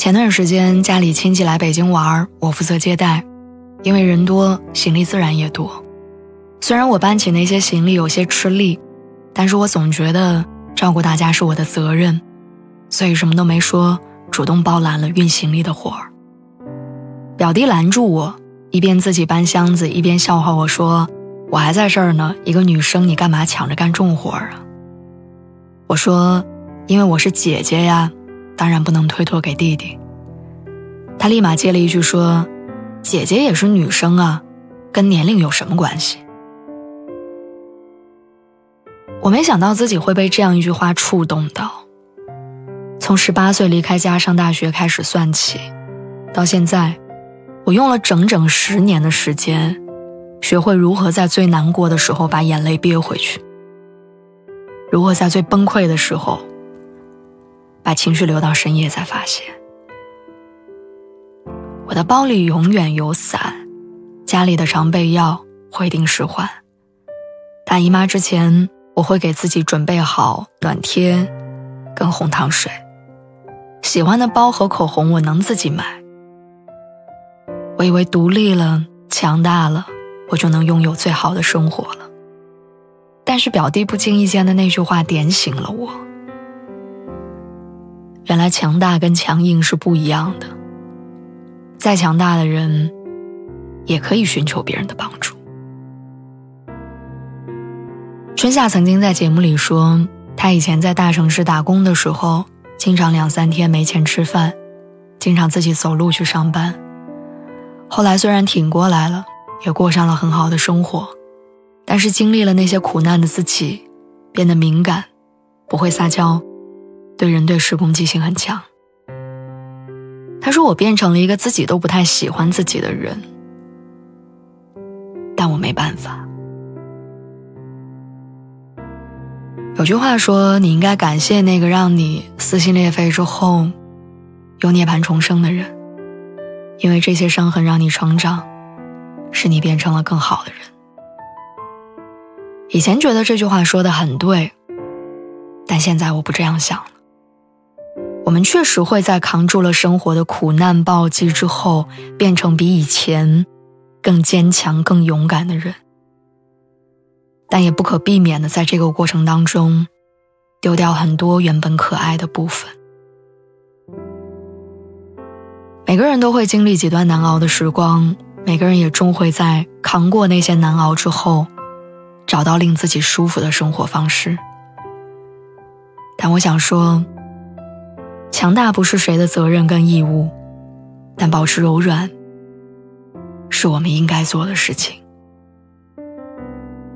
前段时间家里亲戚来北京玩，我负责接待，因为人多，行李自然也多。虽然我搬起那些行李有些吃力，但是我总觉得照顾大家是我的责任，所以什么都没说，主动包揽了运行李的活儿。表弟拦住我，一边自己搬箱子，一边笑话我说：“我还在这儿呢，一个女生你干嘛抢着干重活啊？”我说：“因为我是姐姐呀。”当然不能推脱给弟弟。他立马接了一句说：“姐姐也是女生啊，跟年龄有什么关系？”我没想到自己会被这样一句话触动到。从十八岁离开家上大学开始算起，到现在，我用了整整十年的时间，学会如何在最难过的时候把眼泪憋回去，如何在最崩溃的时候。把情绪留到深夜再发泄。我的包里永远有伞，家里的常备药会定时换。大姨妈之前，我会给自己准备好暖贴，跟红糖水。喜欢的包和口红我能自己买。我以为独立了、强大了，我就能拥有最好的生活了。但是表弟不经意间的那句话点醒了我。原来强大跟强硬是不一样的。再强大的人，也可以寻求别人的帮助。春夏曾经在节目里说，他以前在大城市打工的时候，经常两三天没钱吃饭，经常自己走路去上班。后来虽然挺过来了，也过上了很好的生活，但是经历了那些苦难的自己，变得敏感，不会撒娇。对人对事攻击性很强。他说我变成了一个自己都不太喜欢自己的人，但我没办法。有句话说，你应该感谢那个让你撕心裂肺之后，又涅槃重生的人，因为这些伤痕让你成长，使你变成了更好的人。以前觉得这句话说的很对，但现在我不这样想了。我们确实会在扛住了生活的苦难暴击之后，变成比以前更坚强、更勇敢的人，但也不可避免的在这个过程当中，丢掉很多原本可爱的部分。每个人都会经历几段难熬的时光，每个人也终会在扛过那些难熬之后，找到令自己舒服的生活方式。但我想说。强大不是谁的责任跟义务，但保持柔软是我们应该做的事情。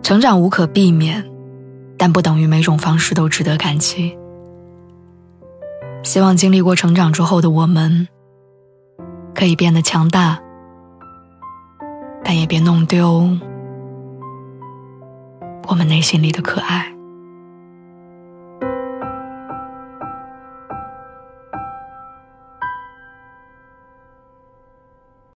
成长无可避免，但不等于每种方式都值得感激。希望经历过成长之后的我们，可以变得强大，但也别弄丢我们内心里的可爱。